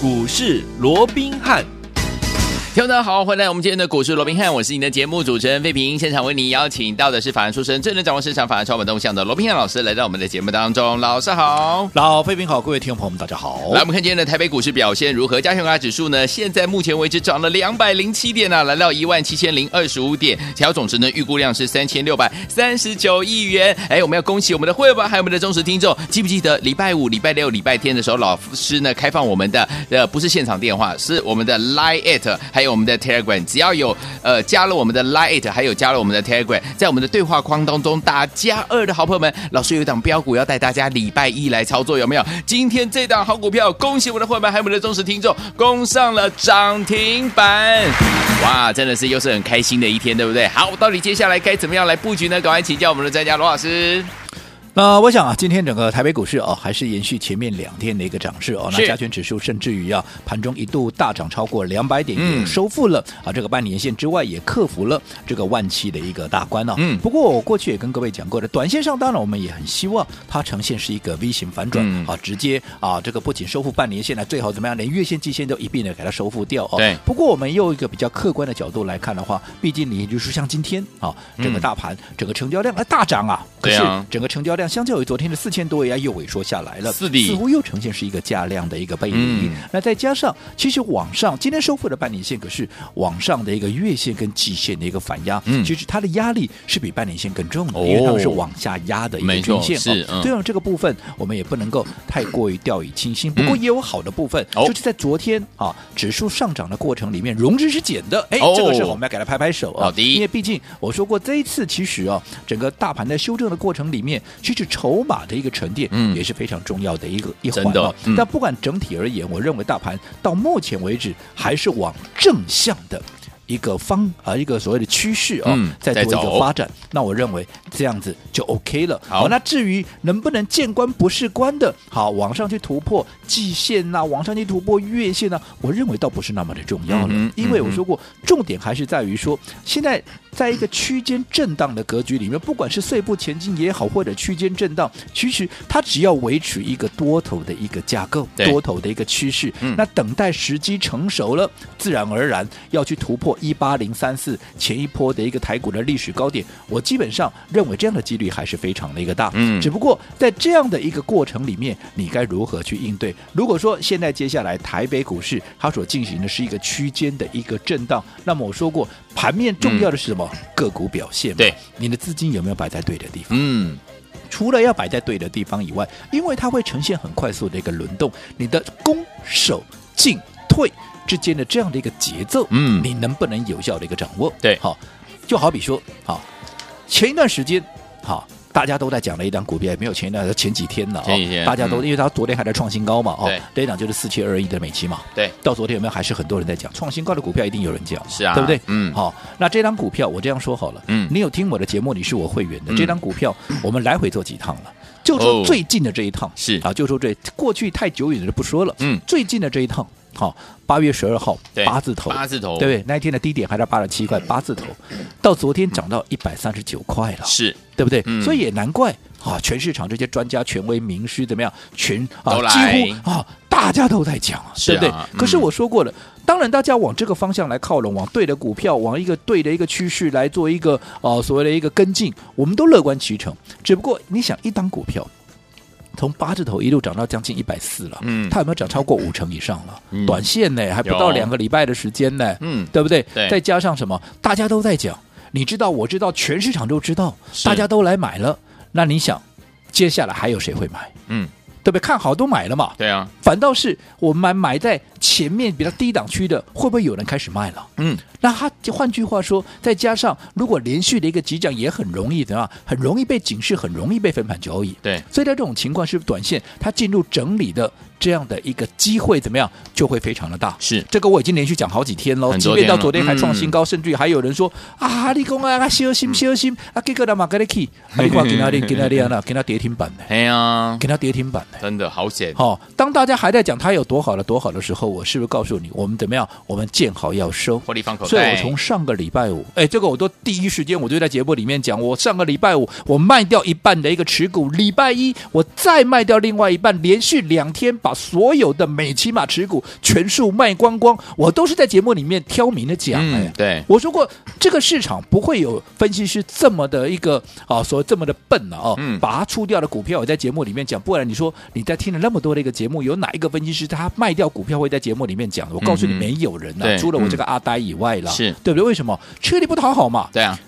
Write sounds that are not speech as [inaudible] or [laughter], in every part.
股市罗宾汉。听众大家好，欢迎来到我们今天的股市罗宾汉，我是你的节目主持人费平。现场为你邀请到的是法案出身、最能掌握市场法案操盘动向的罗宾汉老师，来到我们的节目当中。老师好，老费平好，各位听众朋友们大家好。来，我们看今天的台北股市表现如何？加权指数呢？现在目前为止涨了两百零七点、啊，来到一万七千零二十五点，调总值呢预估量是三千六百三十九亿元。哎，我们要恭喜我们的会员还有我们的忠实听众，记不记得礼拜五、礼拜六、礼拜天的时候，老师呢开放我们的呃不是现场电话，是我们的 Line at 还有我们的 Telegram。只要有呃加了我们的 Lite，还有加了我们的 Telegram，在我们的对话框当中打加二的好朋友们，老师有一档标股要带大家礼拜一来操作，有没有？今天这档好股票，恭喜我们的伙伴，还有我们的忠实听众，攻上了涨停板，哇，真的是又是很开心的一天，对不对？好，到底接下来该怎么样来布局呢？赶快请教我们的专家罗老师。那我想啊，今天整个台北股市哦，还是延续前面两天的一个涨势哦。那加权指数甚至于啊，盘中一度大涨超过两百点，也收复了啊这个半年线之外，也克服了这个万七的一个大关哦。嗯。不过我过去也跟各位讲过的，短线上当然我们也很希望它呈现是一个 V 型反转，嗯、啊，直接啊这个不仅收复半年线，呢最好怎么样，连月线、季线都一并的给它收复掉哦。对。不过我们用一个比较客观的角度来看的话，毕竟你就是像今天啊，整个大盘、嗯、整个成交量啊大涨啊，可是整个成交量。相较于昨天的四千多亿，又萎缩下来了，似乎又呈现是一个价量的一个背离。嗯、那再加上，其实往上今天收复的半年线，可是往上的一个月线跟季线的一个反压，嗯、其实它的压力是比半年线更重的，哦、因为它们是往下压的一个均线。是，嗯、对啊，这个部分我们也不能够太过于掉以轻心。不过也有好的部分，嗯、就是在昨天啊指数上涨的过程里面，融资是减的。哎，这个时候我们要给他拍拍手啊！好，因为毕竟我说过，这一次其实啊，整个大盘在修正的过程里面，其实筹码的。一个沉淀，嗯，也是非常重要的一个一环哦。但不管整体而言，我认为大盘到目前为止还是往正向的。一个方啊，一个所谓的趋势啊，在做一个发展，那我认为这样子就 OK 了。好，那至于能不能见关不是关的，好，往上去突破季线呐，往上去突破月线呢，我认为倒不是那么的重要了。因为我说过，重点还是在于说，现在在一个区间震荡的格局里面，不管是碎步前进也好，或者区间震荡，其实它只要维持一个多头的一个架构，多头的一个趋势，那等待时机成熟了，自然而然要去突破。一八零三四前一波的一个台股的历史高点，我基本上认为这样的几率还是非常的一个大。嗯，只不过在这样的一个过程里面，你该如何去应对？如果说现在接下来台北股市它所进行的是一个区间的一个震荡，那么我说过盘面重要的是什么？嗯、个股表现。对，你的资金有没有摆在对的地方？嗯，除了要摆在对的地方以外，因为它会呈现很快速的一个轮动，你的攻守进退。之间的这样的一个节奏，嗯，你能不能有效的一个掌握？对，好，就好比说，好，前一段时间，好，大家都在讲的一档股票，也没有前一段，前几天了，前几天，大家都，因为它昨天还在创新高嘛，哦，这一档就是四七二一的美期嘛，对，到昨天有没有还是很多人在讲创新高的股票，一定有人讲，是啊，对不对？嗯，好，那这档股票我这样说好了，嗯，你有听我的节目，你是我会员的，这档股票我们来回做几趟了，就说最近的这一趟是。啊，就说这过去太久远的就不说了，嗯，最近的这一趟。好，八月十二号八字头，八字头，对不对？那一天的低点还在八十七块，八字头，到昨天涨到一百三十九块了，是对不对？所以也难怪啊，全市场这些专家、权威、名师怎么样，全啊几乎啊大家都在讲，对不对？可是我说过了，当然大家往这个方向来靠拢，往对的股票，往一个对的一个趋势来做一个呃所谓的一个跟进，我们都乐观其成。只不过你想，一档股票。从八字头一路涨到将近一百四了，嗯，它有没有涨超过五成以上了？嗯、短线呢，还不到两个礼拜的时间呢，嗯，对不对？对，再加上什么？大家都在讲，你知道，我知道，全市场都知道，大家都来买了。那你想，接下来还有谁会买？嗯。对不对？看好都买了嘛？对啊，反倒是我们买买在前面比较低档区的，会不会有人开始卖了？嗯，那他就换句话说，再加上如果连续的一个急涨，也很容易怎样？很容易被警示，很容易被分盘交易。对，所以在这种情况，是不是短线它进入整理的这样的一个机会怎么样，就会非常的大？是这个我已经连续讲好几天喽，即便到昨天还创新高，甚至于还有人说啊，你讲啊，小心小心啊，给个他妈给你去，你看给他给他这样了，给他跌停板的，哎呀，给他跌停板的。真的好险！好、哦，当大家还在讲它有多好了多好的时候，我是不是告诉你，我们怎么样？我们见好要收，获利放口袋。所以我从上个礼拜五，哎，这个我都第一时间我就在节目里面讲，我上个礼拜五我卖掉一半的一个持股，礼拜一我再卖掉另外一半，连续两天把所有的美琪玛持股全数卖光光，我都是在节目里面挑明的讲，哎、嗯，对，我说过这个市场不会有分析师这么的一个啊，说这么的笨了哦，嗯、把它出掉的股票我在节目里面讲，不然你说你在听了那么多的一个节目，有哪一个分析师他卖掉股票会在节目里面讲？我告诉你，没有人啊，嗯、除了我这个阿呆以外了，是对不对？为什么吃力不讨好嘛？对啊，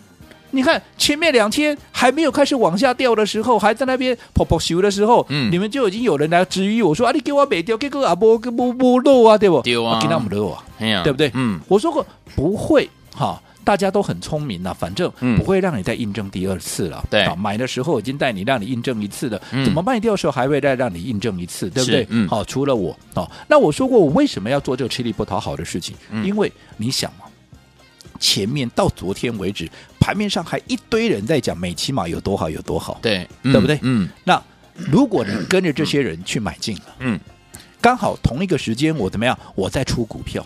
你看前面两天还没有开始往下掉的时候，还在那边跑跑球的时候，嗯，你们就已经有人来质疑我说啊，你给我卖掉，给个阿波给不不漏啊，对不？丢啊，给他们漏啊，啊对不对？嗯，我说过不会哈。大家都很聪明呐，反正不会让你再印证第二次了。对，买的时候已经带你让你印证一次了，嗯、怎么卖掉的时候还会再让你印证一次，对不对？嗯，好，除了我哦，那我说过我为什么要做这个吃力不讨好的事情？嗯、因为你想嘛，前面到昨天为止，盘面上还一堆人在讲美琪玛有多好有多好，对，嗯、对不对？嗯，那如果你跟着这些人去买进了，嗯，刚好同一个时间我怎么样？我在出股票。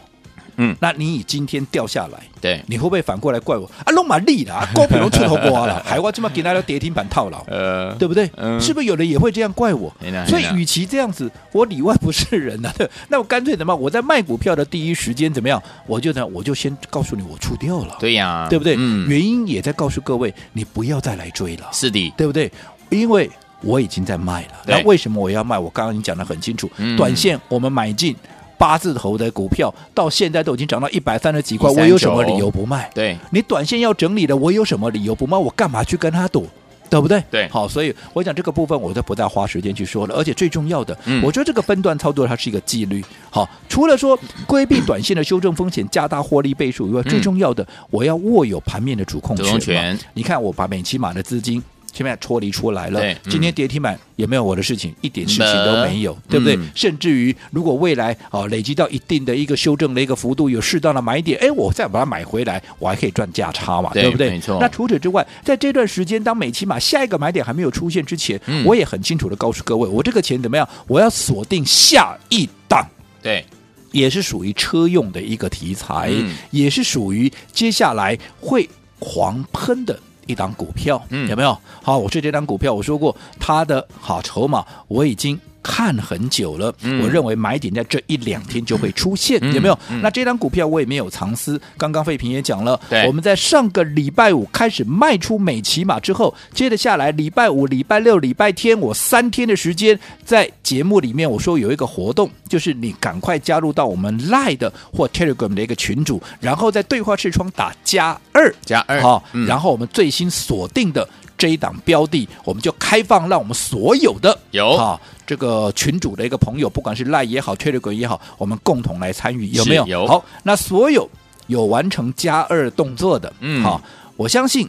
嗯，那你以今天掉下来，对，你会不会反过来怪我啊？弄满利了，高品龙出头瓜了，海外这么给大家跌停板套牢，呃，对不对？嗯，是不是有人也会这样怪我？所以，与其这样子，我里外不是人呐、啊。[laughs] 那我干脆怎么？我在卖股票的第一时间怎么样？我就呢，我就先告诉你，我出掉了。对呀，对不对？嗯，原因也在告诉各位，你不要再来追了。是的，对不对？因为我已经在卖了。那为什么我要卖？我刚刚已经讲的很清楚，短线我们买进。八字头的股票到现在都已经涨到一百三十几块，我有什么理由不卖？对，你短线要整理的，我有什么理由不卖？我干嘛去跟他赌？对不对？对，好，所以我讲这个部分，我就不再花时间去说了。而且最重要的，嗯、我觉得这个分段操作它是一个纪律。好，除了说规避短线的修正风险，加大获利倍数以外，嗯、最重要的，我要握有盘面的主控权。主控权。你看，我把美期马的资金。前面脱离出来了，对今天跌停板也没有我的事情，一点事情都没有，对不对？嗯、甚至于，如果未来啊累积到一定的一个修正的一个幅度，有适当的买点，哎，我再把它买回来，我还可以赚价差嘛，对，不对？没错。那除此之外，在这段时间，当美琪玛下一个买点还没有出现之前，嗯、我也很清楚的告诉各位，我这个钱怎么样？我要锁定下一档，对，也是属于车用的一个题材，嗯、也是属于接下来会狂喷的。一档股票，嗯，有没有？好，我说这档股票，我说过它的好筹码，我已经看很久了。嗯，我认为买点在这一两天就会出现，嗯、有没有？嗯、那这张股票我也没有藏私。刚刚费平也讲了，我们在上个礼拜五开始卖出美琪玛之后，接着下来礼拜五、礼拜六、礼拜天，我三天的时间在节目里面我说有一个活动，就是你赶快加入到我们 Line 的或 Telegram 的一个群组，然后在对话视窗打加二加二，好，嗯、然后我们最新锁定的这一档标的，我们就开放让我们所有的有哈这个群主的一个朋友，不管是 Line 也好，Telegram 也好，我们共同来参与，有没有？有。好，那所有有完成加二动作的，嗯，好，我相信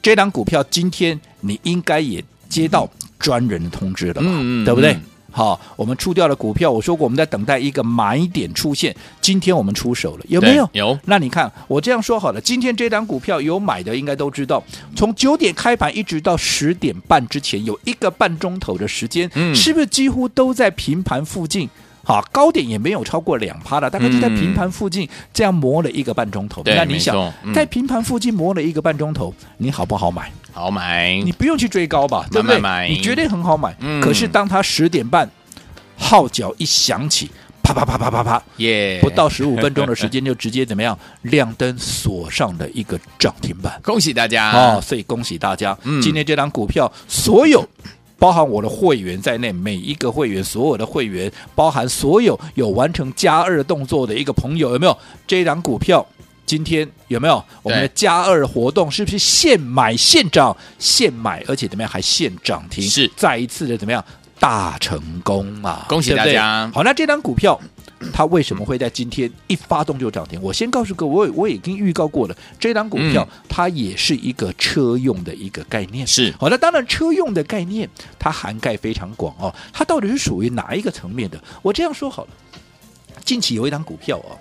这档股票今天你应该也接到专人的通知了吧？嗯嗯，对不对？好，我们出掉了股票，我说过我们在等待一个买点出现，今天我们出手了，有没有？有。那你看，我这样说好了，今天这档股票有买的应该都知道，从九点开盘一直到十点半之前有一个半钟头的时间，嗯，是不是几乎都在平盘附近？好，高点也没有超过两趴了，大概就在平盘附近这样磨了一个半钟头。对，那你想，嗯、在平盘附近磨了一个半钟头，你好不好买？好买，你不用去追高吧，对不对？买买你绝对很好买。嗯、可是当它十点半号角一响起，啪啪啪啪啪啪，耶！不到十五分钟的时间就直接怎么样 [laughs] 亮灯锁上的一个涨停板，恭喜大家哦！所以恭喜大家，嗯、今天这档股票所有。包含我的会员在内，每一个会员，所有的会员，包含所有有完成加二动作的一个朋友，有没有这一档股票？今天有没有我们的加二活动？是不是现买现涨？现买，而且怎么样？还现涨停？是再一次的怎么样？大成功啊！恭喜大家！对对好，那这档股票。[clears throat] 它为什么会在今天一发动就涨停？我先告诉各位，我我已经预告过了，这档股票、嗯、它也是一个车用的一个概念。是，好，那当然车用的概念它涵盖非常广哦。它到底是属于哪一个层面的？我这样说好了，近期有一档股票哦，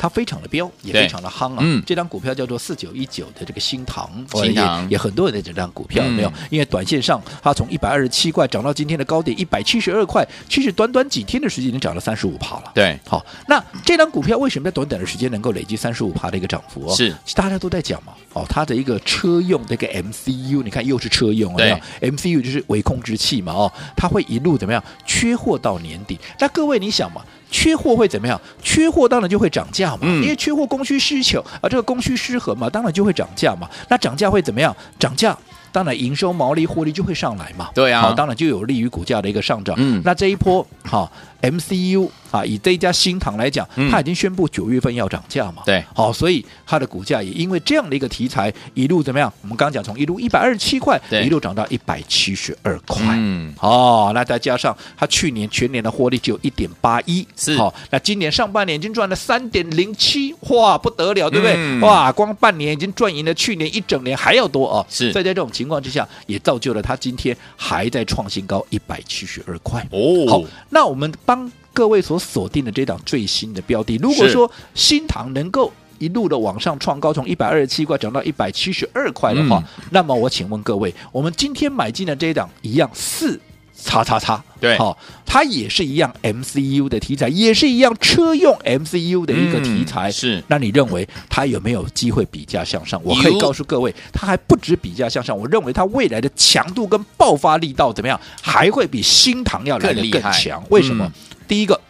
它非常的飙，也非常的夯啊。嗯这张股票叫做四九一九的这个新唐，新唐也也很多人在这张股票有没有嗯？因为短线上它从一百二十七块涨到今天的高点一百七十二块，其实短短几天的时间已经涨了三十五趴了。对，好，那这张股票为什么在短短的时间能够累积三十五趴的一个涨幅哦？是大家都在讲嘛，哦，它的一个车用的一个 MCU，你看又是车用，有没有？MCU 就是微控制器嘛，哦，它会一路怎么样缺货到年底？那各位你想嘛？缺货会怎么样？缺货当然就会涨价嘛，嗯因为缺货供需需求啊，这个供需失衡嘛，当然就会涨价嘛。那涨价会怎么样？涨价。当然，营收、毛利、获利就会上来嘛。对啊好，当然就有利于股价的一个上涨。嗯那这一波好 MCU 啊，以这一家新唐来讲，嗯它已经宣布九月份要涨价嘛。对，好，所以它的股价也因为这样的一个题材，一路怎么样？我们刚刚讲从一路一百二十七块，一路涨到一百七十二块。嗯，哦，那再加上它去年全年的获利只有一点八一，是好、那今年上半年已经赚了三点零七，哇，不得了，对不对？嗯哇，光半年已经赚赢了去年一整年还要多哦。是所以在这种情况之下，也造就了它今天还在创新高一百七十二块。哦，好，那我们帮各位所锁定的这档最新的标的，如果说新塘能够一路的往上创高，从一百二十七块涨到一百七十二块的话，嗯。那么我请问各位，我们今天买进的这一档一样四叉叉叉，对。好、它也是一样 MCU 的题材，也是一样车用 MCU 的一个题材，嗯是。那你认为它有没有机会比价向上？我可以告诉各位，它还不止比价向上，我认为它未来的强度跟爆发力道怎么样，还会比新唐要来的更强。为什么？嗯第一个，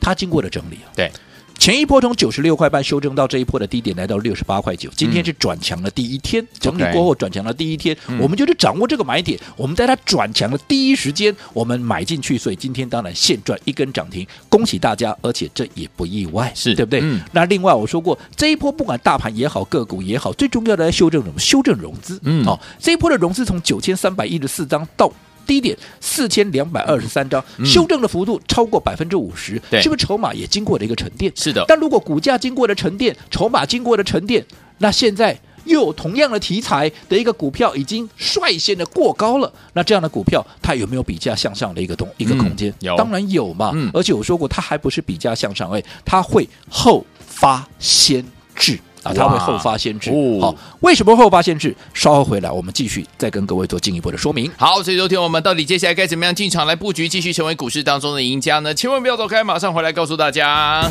它经过了整理啊，对，前一波从九十六块半修正到这一波的低点，来到六十八块九。今天是转强的第一天，整理过后转强的第一天，嗯我们就是掌握这个买点。我们在它转强的第一时间，我们买进去，所以今天当然现赚一根涨停，恭喜大家！而且这也不意外，是对不对？嗯那另外我说过，这一波不管大盘也好，个股也好，最重要的来修正什么？修正融资。嗯好、这一波的融资从九千三百一十四张到。低点四千两百二十三张，修正的幅度超过百分之五十，对是不是筹码也经过了一个沉淀？是的但如果股价经过了沉淀，筹码经过了沉淀，那现在又有同样的题材的一个股票已经率先的过高了，那这样的股票它有没有比价向上的一个东一个空间？有当然有嘛。嗯而且我说过，它还不是比价向上，哎，它会后发先至。啊，它会后发先至。哦好，为什么后发先至？稍后回来，我们继续再跟各位做进一步的说明。好，所以昨天我们到底接下来该怎么样进场来布局，继续成为股市当中的赢家呢？千万不要走开，马上回来告诉大家。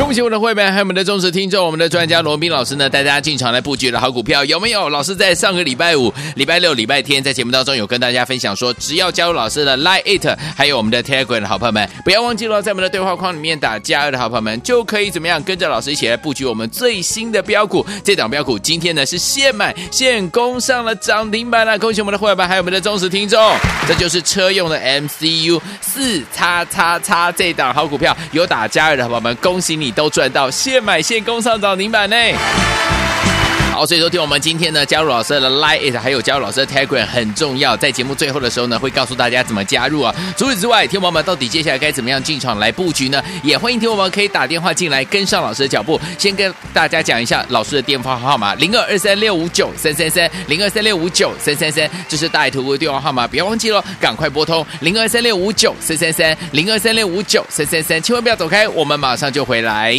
恭喜我们的会员，还有我们的忠实听众，我们的专家罗斌老师呢，带大家进场来布局的好股票有没有？老师在上个礼拜五、礼拜六、礼拜天在节目当中有跟大家分享说，只要加入老师的 Line It，还有我们的 Telegram 的好朋友们，不要忘记了在我们的对话框里面打加二的好朋友们，就可以怎么样跟着老师一起来布局我们最新的标股。这档标股今天呢是现买现攻上了涨停板了，恭喜我们的会员，还有我们的忠实听众，这就是车用的 MCU 四叉叉叉这档好股票，有打加二的好朋友们，恭喜你都赚到现买现供上涨停板呢。好，所以昨天我们今天呢加入老师的 Line It，还有加入老师的 Telegram 很重要，在节目最后的时候呢会告诉大家怎么加入啊。除此之外，听友们到底接下来该怎么样进场来布局呢？也欢迎听友们可以打电话进来跟上老师的脚步。先跟大家讲一下老师的电话号码：零二二三六五九三三三，零二三六五九三三三，这是大爱投顾的电话号码，不要忘记了，赶快拨通零二三六五九三三三，零二三六五九三三三，千万不要走开，我们马上就回来。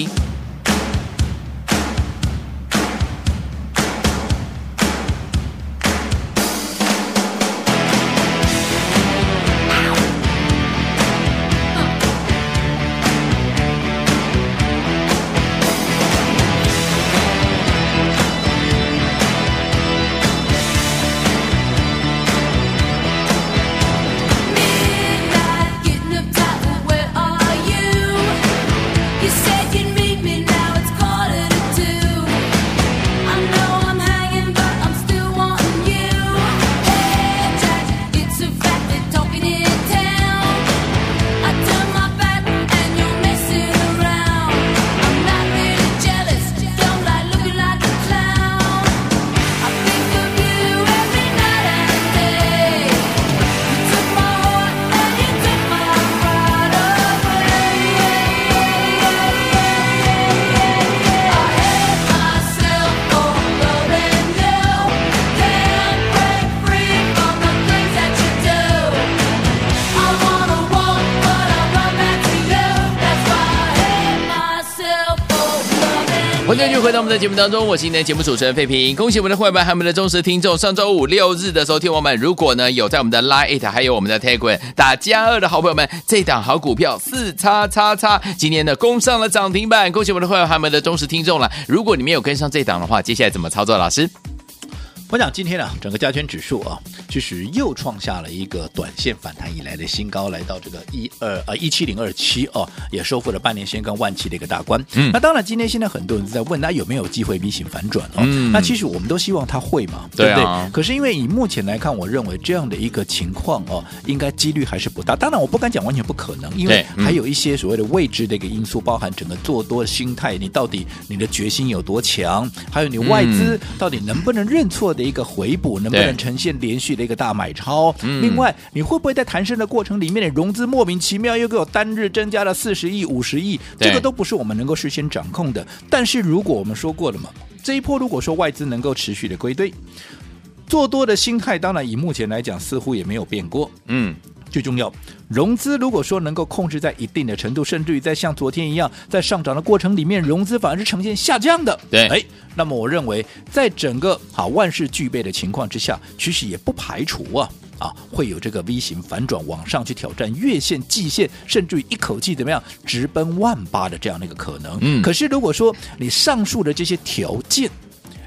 欢迎继续回到我们的节目当中，我是今天的节目主持人费平。恭喜我们的会员还有我们的忠实听众，上周五六日的时候，听我们如果呢有在我们的 Line It 还有我们的 Telegram 打加二的好朋友们，这档好股票四叉叉叉，今天呢攻上了涨停板，恭喜我们的会员还有我们的忠实听众了。如果你没有跟上这档的话，接下来怎么操作？老师？我想今天呢，整个加权指数啊，其实又创下了一个短线反弹以来的新高，来到这个一二呃一七零二七哦，也收复了半年线跟万七的一个大关。嗯，那当然，今天现在很多人在问，那有没有机会 V 型反转哦？嗯，那其实我们都希望它会嘛，对不对？啊、可是因为以目前来看，我认为这样的一个情况哦，应该几率还是不大。当然，我不敢讲完全不可能，因为还有一些所谓的未知的一个因素，包含整个做多的心态，你到底你的决心有多强，还有你外资到底能不能认错的一个回补。能不能呈现连续的一个大买超？另外，你会不会在弹升的过程里面的融资莫名其妙又给我单日增加了四十亿、五十亿？这个都不是我们能够事先掌控的。但是如果我们说过了嘛，这一波如果说外资能够持续的归队，做多的心态，当然以目前来讲似乎也没有变过。嗯。最重要，融资如果说能够控制在一定的程度，甚至于在像昨天一样，在上涨的过程里面，融资反而是呈现下降的。对，哎，那么我认为，在整个好万事俱备的情况之下，其实也不排除啊啊会有这个 V 型反转往上去挑战月线、季线，甚至于一口气怎么样直奔万八的这样的一个可能。嗯，可是如果说你上述的这些条件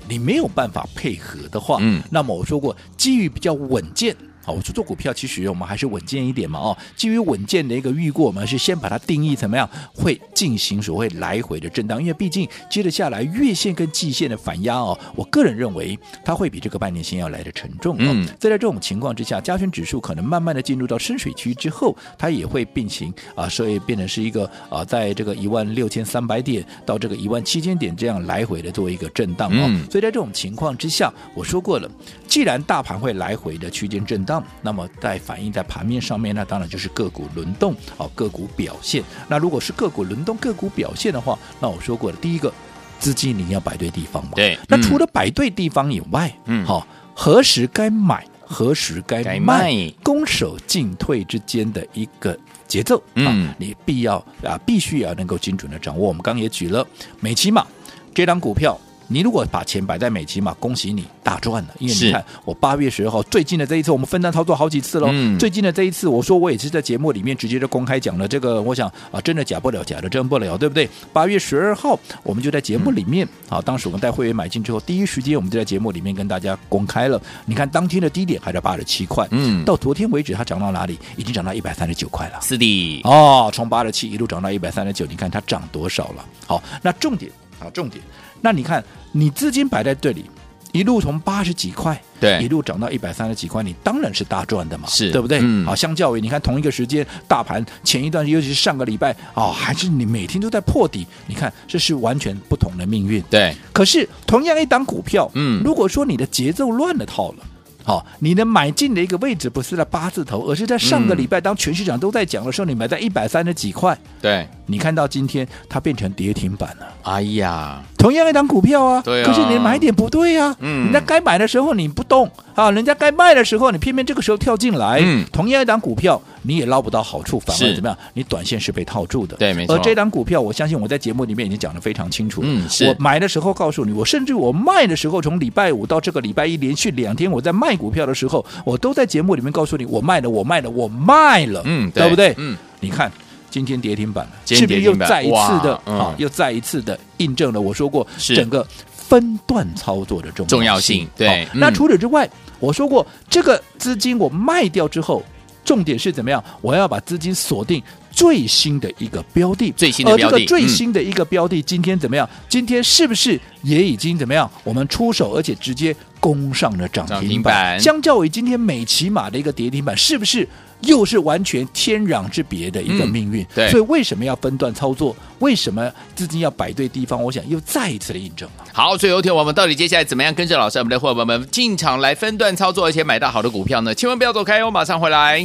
你没有办法配合的话，嗯，那么我说过，基于比较稳健。好，我说做股票其实我们还是稳健一点嘛哦。基于稳健的一个预估，我们是先把它定义怎么样会进行所谓来回的震荡，因为毕竟接着下来月线跟季线的反压哦，我个人认为它会比这个半年线要来的沉重。嗯，在这种情况之下，加权指数可能慢慢的进入到深水区之后，它也会并行啊，所以变成是一个啊，在这个一万六千三百点到这个一万七千点这样来回的做一个震荡哦。所以在这种情况之下，我说过了，既然大盘会来回的区间震荡。那么在反映在盘面上面，那当然就是个股轮动，好，个股表现。那如果是个股轮动、个股表现的话，那我说过的，第一个资金你要摆对地方嘛。对。那除了摆对地方以外，嗯，好，何时该买，何时该卖，攻守进退之间的一个节奏，嗯，你必要啊，必须要能够精准的掌握。我们刚刚也举了美骑马这张股票。你如果把钱摆在美琪嘛，恭喜你大赚了。因为你看，我八月十号最近的这一次，我们分单操作好几次喽。嗯、最近的这一次，我说我也是在节目里面直接就公开讲了。这个我想啊，真的假不了，假的真不了，对不对？八月十二号，我们就在节目里面，好、嗯，当时我们带会员买进之后，第一时间我们就在节目里面跟大家公开了。你看当天的低点还在八十七块，嗯，到昨天为止它涨到哪里？已经涨到一百三十九块了。是的，哦，从八十七一路涨到一百三十九，你看它涨多少了？好，那重点啊，重点。那你看，你资金摆在这里，一路从八十几块，对，一路涨到一百三十几块，你当然是大赚的嘛，是对不对？嗯，好，相较于你看同一个时间，大盘前一段，尤其是上个礼拜，啊、哦，还是你每天都在破底，你看这是完全不同的命运。对，可是同样一档股票，嗯，如果说你的节奏乱了套了。好，你的买进的一个位置不是在八字头，而是在上个礼拜，当全市场都在讲的时候，你买在一百三十几块。对，你看到今天它变成跌停板了。哎呀，同样一档股票啊，对啊，可是你的买点不对呀。嗯，人家该买的时候你不动啊，人家该卖的时候你偏偏这个时候跳进来。嗯，同样一档股票你也捞不到好处，反而怎么样？你短线是被套住的。对，没错。而这档股票，我相信我在节目里面已经讲得非常清楚。嗯，是我买的时候告诉你，我甚至我卖的时候，从礼拜五到这个礼拜一连续两天，我在卖股票的时候。我都在节目里面告诉你，我卖了，我卖了，我卖了，嗯，对，对不对？嗯，你看今天跌停板了，是不是又再一次的啊？又再一次的印证了我说过整个分段操作的重要。重要性对、那除此之外，我说过这个资金我卖掉之后，重点是怎么样？我要把资金锁定。最新的一个标的，最新的标的，而这个最新的一个标的，今天怎么样？今天是不是也已经怎么样？我们出手，而且直接攻上了涨停板。相较于今天美骑马的一个跌停板，是不是又是完全天壤之别的一个命运？对。所以为什么要分段操作？为什么资金要摆对地方？我想又再一次的印证了。好，所以有天我们到底接下来怎么样跟着老师我们的伙伴们进场来分段操作，而且买到好的股票呢？千万不要走开，哦马上回来。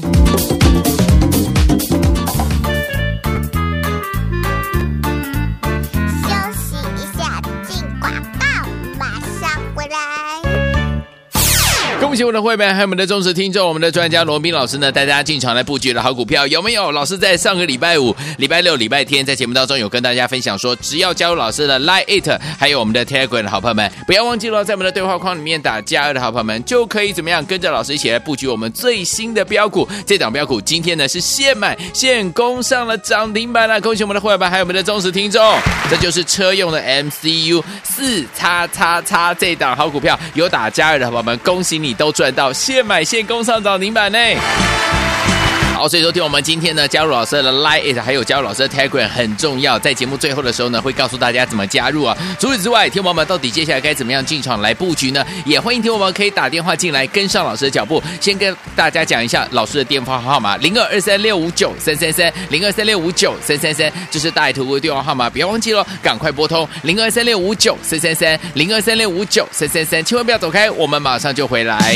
恭喜我们的会员，还有我们的忠实听众，我们的专家罗宾老师呢，带大家进场来布局的好股票有没有？老师在上个礼拜五、礼拜六、礼拜天在节目当中有跟大家分享说，只要加入老师的 Line It，还有我们的 Telegram 的好朋友们，不要忘记了，在我们的对话框里面打加二的好朋友们，就可以怎么样跟着老师一起来布局我们最新的标股。这档标股今天呢是现买现攻上了涨停板了，恭喜我们的会员，还有我们的忠实听众，这就是车用的 MCU 四叉叉叉这档好股票，有打加二的好朋友们，恭喜你都赚到现买现供上涨停板呢。好，所以说听我们今天呢，加入老师的 Line It，还有加入老师的 Telegram 很重要。在节目最后的时候呢，会告诉大家怎么加入啊。除此之外，听我们到底接下来该怎么样进场来布局呢？也欢迎听我们可以打电话进来跟上老师的脚步。先跟大家讲一下老师的电话号码：零二二三六五九三三三，零二三六五九三三三，这是大爱投顾的电话号码，不要忘记了，赶快拨通零二三六五九三三三，零二三六五九三三三，千万不要走开，我们马上就回来。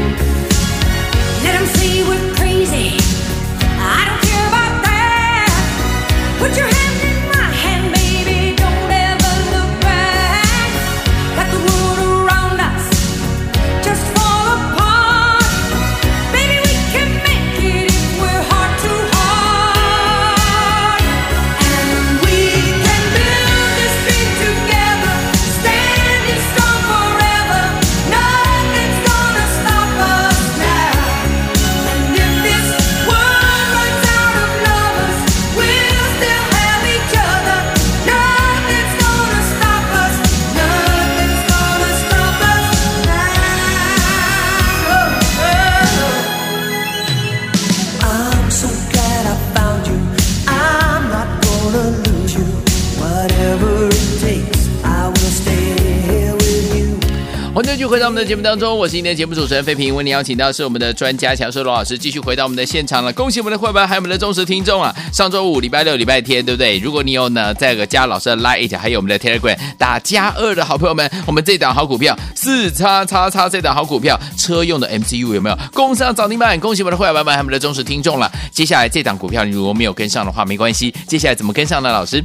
回到我们的节目当中，我是今天的节目主持人费平。为您邀请到是我们的专家强硕罗老师，继续回到我们的现场了。恭喜我们的会员，还有我们的忠实听众啊！上周五、礼拜六、礼拜天，对不对？如果你有呢，在个加老师的 Line，还有我们的 Telegram 打加二的好朋友们，[laughs] 我们这档好股票四叉叉叉这档好股票，车用的 MCU 有没有攻上涨停板？恭喜我们的会员们，还有我们的忠实听众了。接下来这档股票，你如果没有跟上的话，没关系。接下来怎么跟上呢？老师？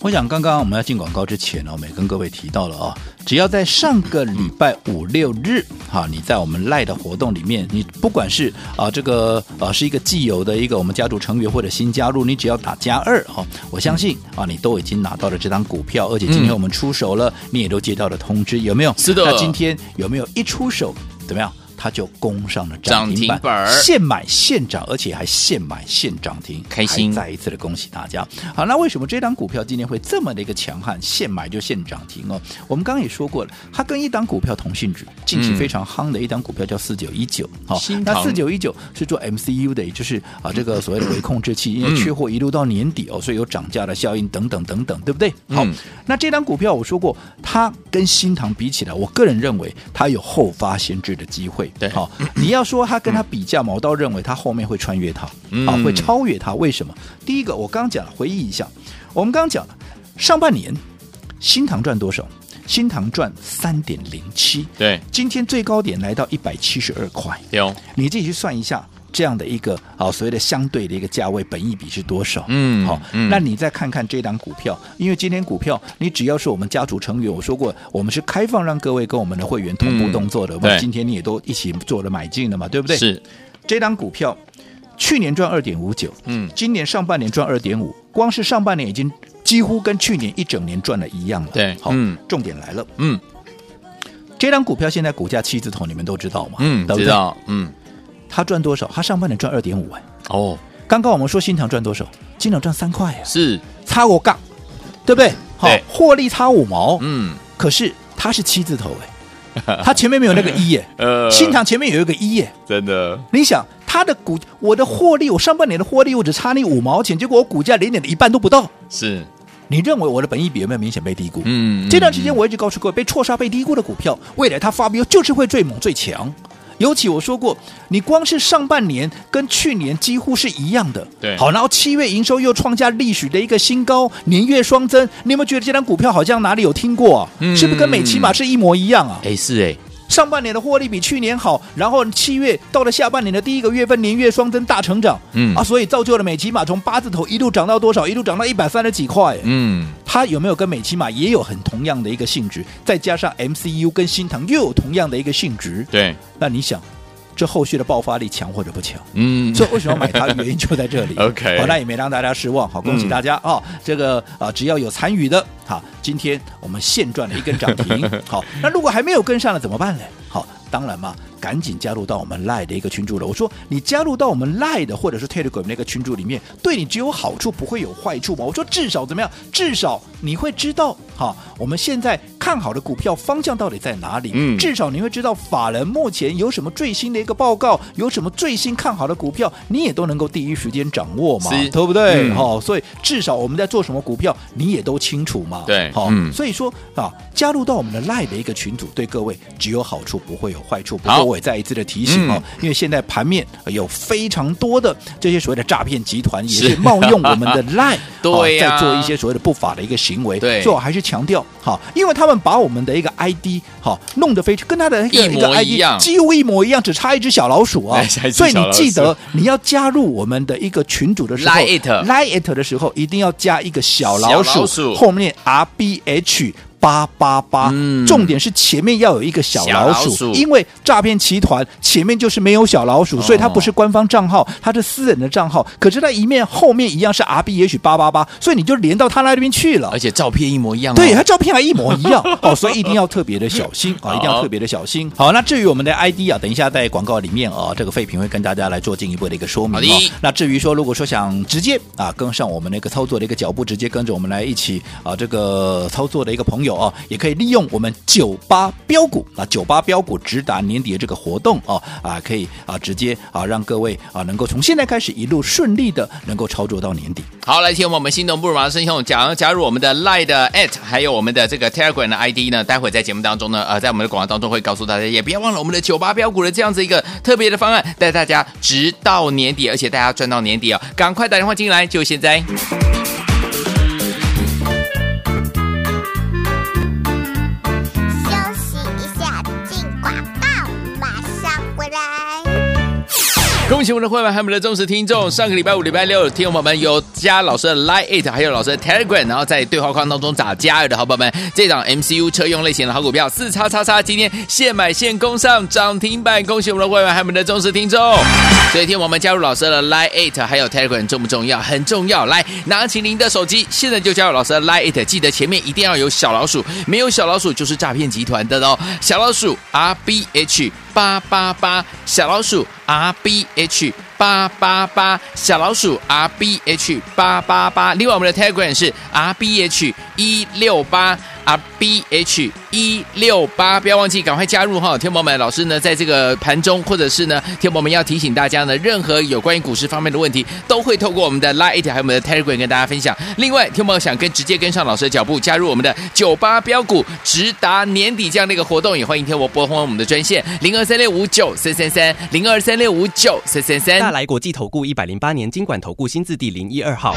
我想刚刚我们要进广告之前呢，我们也跟各位提到了啊，只要在上个礼拜五六日哈，你在我们赖的活动里面，你不管是啊这个啊是一个既有的一个我们家族成员或者新加入，你只要打加二哈，我相信啊你都已经拿到了这张股票，而且今天我们出手了，你也都接到了通知，有没有？是的。那今天有没有一出手怎么样？它就攻上了涨停板，停板现买现涨，而且还现买现涨停，开心！再一次的恭喜大家。好，那为什么这档股票今天会这么的一个强悍？现买就现涨停哦。我们刚刚也说过了，它跟一档股票同性质，近期非常夯的一档股票叫四九一九。好，那四九一九是做 MCU 的，也就是啊这个 [coughs] 所谓的微控制器，因为缺货一路到年底哦，所以有涨价的效应等等等等，对不对？好，嗯、那这档股票我说过，它跟新塘比起来，我个人认为它有后发先至的机会。对，好。你要说他跟他比较嘛，我倒认为他后面会穿越他，啊，会超越他。为什么？第一个，我刚讲了，回忆一下，我们刚讲了，上半年新塘赚多少？新塘赚三点零七，对，今天最高点来到一百七十二块，有，你自己去算一下。这样的一个啊，所谓的相对的一个价位，本益比是多少？嗯，好、嗯，那你再看看这档股票，因为今天股票，你只要是我们家族成员，我说过，我们是开放让各位跟我们的会员同步动作的。对、嗯，今天你也都一起做了买进的嘛，对不对？是。这档股票去年赚二点五九，嗯，今年上半年赚二点五，光是上半年已经几乎跟去年一整年赚了一样了。对，好，嗯，重点来了，嗯，这档股票现在股价七字头，你们都知道吗？嗯，知道，嗯。他赚多少？他上半年赚二点五万哦。刚刚我们说新唐赚多少？新唐赚三块呀，是差我杠，对不对？好，获利差五毛。嗯，可是它是七字头哎，[laughs] 它前面没有那个一耶。[laughs] 呃，新唐前面有一个一耶，真的。你想它的股我的获利，我上半年的获利我只差你五毛钱，结果我股价连你的一半都不到。是，你认为我的本益比有没有明显被低估？嗯这段时间我一直告诉各位，被错杀、被低估的股票，未来它发飙就是会最猛最强。尤其我说过，你光是上半年跟去年几乎是一样的，对。好，然后七月营收又创下历史的一个新高，年月双增，你有没有觉得这张股票好像哪里有听过、啊？嗯。是不是跟美骑马是一模一样啊？哎是哎，上半年的获利比去年好，然后七月到了下半年的第一个月份，年月双增大成长，嗯啊，所以造就了美骑马从八字头一路涨到多少？一路涨到一百三十几块。嗯，它有没有跟美骑马也有很同样的一个性质？再加上 MCU 跟新唐又有同样的一个性质，对，那你想，这后续的爆发力强或者不强？嗯，[laughs] 所以为什么买它的原因就在这里。[laughs] OK 好，那也没让大家失望，好，恭喜大家啊、哦！这个啊，只要有参与的，好，今天我们现赚了一根涨停。[laughs] 好，那如果还没有跟上了怎么办呢？好，当然嘛，赶紧加入到我们 Line 的一个群组了。我说你加入到我们 Line 的或者是 Telegram 那个群组里面，对你只有好处，不会有坏处嘛？我说至少怎么样？至少你会知道，哈，我们现在看好的股票方向到底在哪里？嗯至少你会知道法人目前有什么最新的一个报告，有什么最新看好的股票，你也都能够第一时间掌握嘛，对不对？嗯好、所以至少我们在做什么股票，你也都清楚嘛。对好、嗯所以说啊，加入到我们的 Line 的一个群组，对各位只有好处，不会有坏处。不好过我也再一次的提醒哦，嗯因为现在盘面呃有非常多的这些所谓的诈骗集团，也是。是冒用我们的 Line，[laughs] 对呀。在做一些所谓的不法的一个行为。对。所以我还是强调，好，因为他们把我们的一个 ID 好弄得非常跟他的一个 ID 几乎一模一样，只差一只小老鼠啊。[laughs] 所以你记得你要加入我们的一个群组的时候 Line it，Line it 的时候一定要加一个小老小老，鼠。后面 R B H。八八八嗯，重点是前面要有一个小老鼠，老鼠因为诈骗集团前面就是没有小老鼠，所以它不是官方账号，它是私人的账号。可是它一面后面一样是 R B H 八八八，所以你就连到他那边去了而。且照片一模一样、哦，对，他照片还一模一样 [laughs] 哦，所以一定要特别的小心啊，一定要特别的小心。好，那至于我们的 ID 啊，等一下在广告里面啊，这个废品会跟大家来做进一步的一个说明。那至于说，如果说想直接啊跟上我们那个操作的一个脚步，直接跟着我们来一起啊这个操作的一个朋友啊，也可以利用我们九八标股啊九八标股直达年底的这个活动哦啊，可以啊直接啊让各位啊能够从现在开始一路顺利的能够操作到年底。好，来，听我们心动不如马上生动，想要加入我们的 Line 的 at，还有我们的这个 Telegram 的 ID 呢，待会在节目当中呢，呃，在我们的广告当中会告诉大家，也不要忘了我们的九八标股的这样子一个特别的方案，带大家直到年底，而且大家赚到年底哦，赶快打电话进来，就现在。恭喜我们的会员还有我们的忠实听众，上个礼拜五、礼拜六，听众朋友们有加老师的 Line It，还有老师的 Telegram，然后在对话框当中打加二的好朋友们，这档 MCU 车用类型的好股票四叉叉叉，今天现买现攻上涨停板，恭喜我们的会员还有我们的忠实听众。所以，听我们加入老师的 Line It，还有 Telegram 重不重要？很重要。来，拿起您的手机，现在就加入老师的 Line It，记得前面一定要有小老鼠，没有小老鼠就是诈骗集团的哦。小老鼠 R B H。八八八小老鼠 R B H 八八八小老鼠 R B H 八八八，另外我们的 Telegram 是 R B H 一六八。R B H 一六八，不要忘记赶快加入哈！天宝们，老师呢在这个盘中或者是呢，天宝们要提醒大家呢，任何有关于股市方面的问题，都会透过我们的 Line 还有我们的 Telegram 跟大家分享。另外，天宝想跟直接跟上老师的脚步，加入我们的九八标股直达年底这样的一个活动，也欢迎天友拨通我们的专线零二三六五九三三三零二三六五九三三三。大来国际投顾一百零八年金管投顾新字第零一二号。